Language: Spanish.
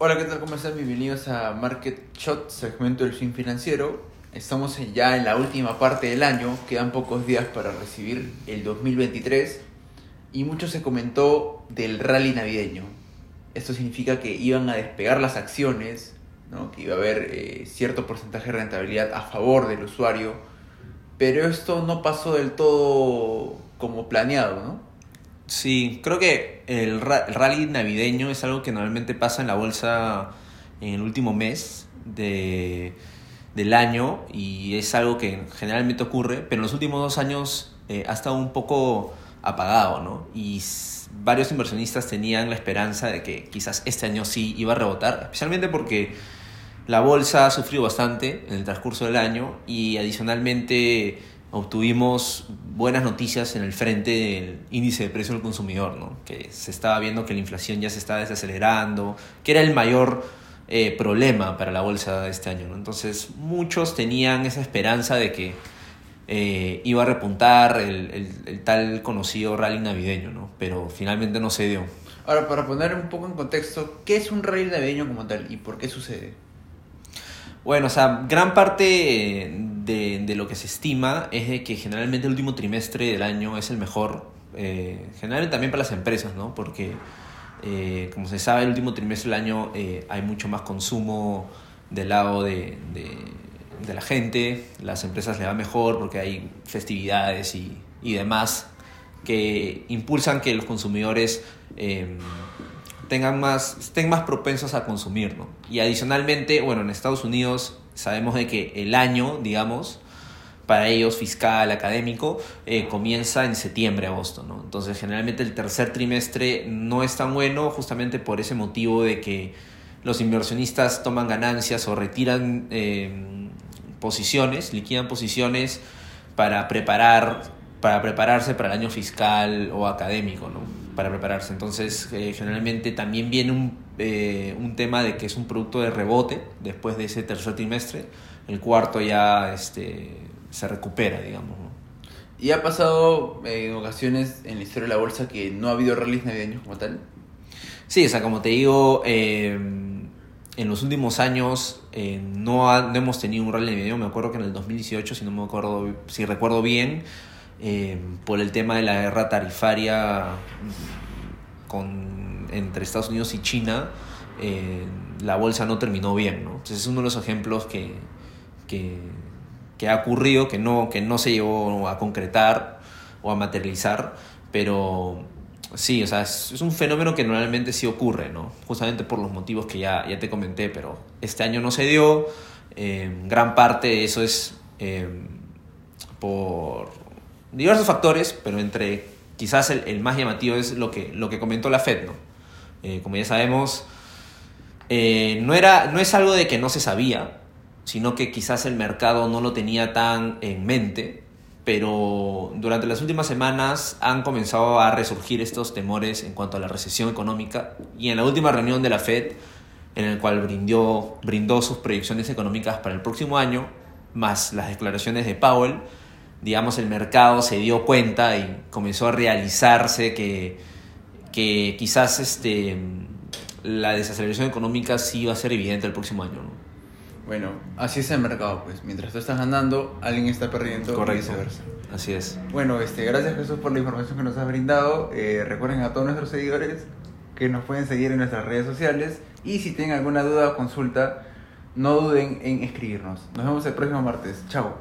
Hola, ¿qué tal? ¿Cómo están? Bienvenidos a Market Shot, segmento del fin financiero. Estamos ya en la última parte del año, quedan pocos días para recibir el 2023 y mucho se comentó del rally navideño. Esto significa que iban a despegar las acciones, ¿no? que iba a haber eh, cierto porcentaje de rentabilidad a favor del usuario, pero esto no pasó del todo como planeado, ¿no? Sí, creo que el, rally navideño es algo que normalmente pasa en la bolsa en el último mes de, del año y es algo que generalmente ocurre, pero en los últimos dos años eh, ha estado un poco apagado, ¿no? Y varios inversionistas tenían la esperanza de que quizás este año sí iba a rebotar, especialmente porque la bolsa ha sufrido bastante en el transcurso del año y adicionalmente obtuvimos buenas noticias en el frente del índice de precio del consumidor, ¿no? que se estaba viendo que la inflación ya se estaba desacelerando, que era el mayor eh, problema para la bolsa de este año. ¿no? Entonces muchos tenían esa esperanza de que eh, iba a repuntar el, el, tal conocido rally navideño, ¿no? pero finalmente no se dio. Ahora, para poner un poco en contexto, ¿qué es un rally navideño como tal y por qué sucede? Bueno, o sea, gran parte de, de, lo que se estima es de que generalmente el último trimestre del año es el mejor, eh, generalmente también para las empresas, ¿no? Porque, eh, como se sabe, el último trimestre del año eh, hay mucho más consumo del lado de, de, de, la gente, las empresas le va mejor porque hay festividades y, y demás que impulsan que los consumidores tengan más, estén más propensos a consumir, ¿no? Y adicionalmente, bueno, en Estados Unidos sabemos de que el año, digamos, para ellos fiscal, académico, eh, comienza en septiembre, agosto, ¿no? Entonces, generalmente el tercer trimestre no es tan bueno justamente por ese motivo de que los inversionistas toman ganancias o retiran eh, posiciones, liquidan posiciones para preparar para prepararse para el año fiscal o académico, ¿no? Para prepararse. Entonces, eh, generalmente también viene un, eh, un tema de que es un producto de rebote después de ese tercer trimestre. El cuarto ya este, se recupera, digamos, ¿no? ¿Y ha pasado eh, en ocasiones en la historia de la bolsa que no ha habido rallies navideños como tal? Sí, o sea, como te digo, en los últimos años no, no, hemos tenido un rally navideño. Me acuerdo que en el 2018, si no me acuerdo, si recuerdo bien, eh, por el tema de la guerra tarifaria con, entre Estados Unidos y China, eh, la bolsa no terminó bien. ¿no? Entonces es uno de los ejemplos que, que, que, ha ocurrido, que no, que no se llegó a concretar o a materializar, pero sí, o sea, es, un fenómeno que normalmente sí ocurre, ¿no? justamente por los motivos que ya, ya te comenté, pero este año no se dio. Eh, gran parte de eso es por diversos factores, pero entre quizás el, más llamativo es lo que, lo que comentó la Fed, ¿no? Eh, como ya sabemos, eh, no, era, no es algo de que no se sabía, sino que quizás el mercado no lo tenía tan en mente, pero durante las últimas semanas han comenzado a resurgir estos temores en cuanto a la recesión económica y en la última reunión de la Fed, en el cual brindó, brindó sus proyecciones económicas para el próximo año, más las declaraciones de Powell, digamos, el mercado se dio cuenta y comenzó a realizarse que, que quizás este, la desaceleración económica sí va a ser evidente el próximo año. Bueno, así es el mercado, pues. Mientras tú estás ganando, alguien está perdiendo Correcto. Así es. Bueno, este, gracias Jesús por la información que nos has brindado. Eh, recuerden a todos nuestros seguidores que nos pueden seguir en nuestras redes sociales y si tienen alguna duda o consulta, no duden en escribirnos. Nos vemos el próximo martes. Chao.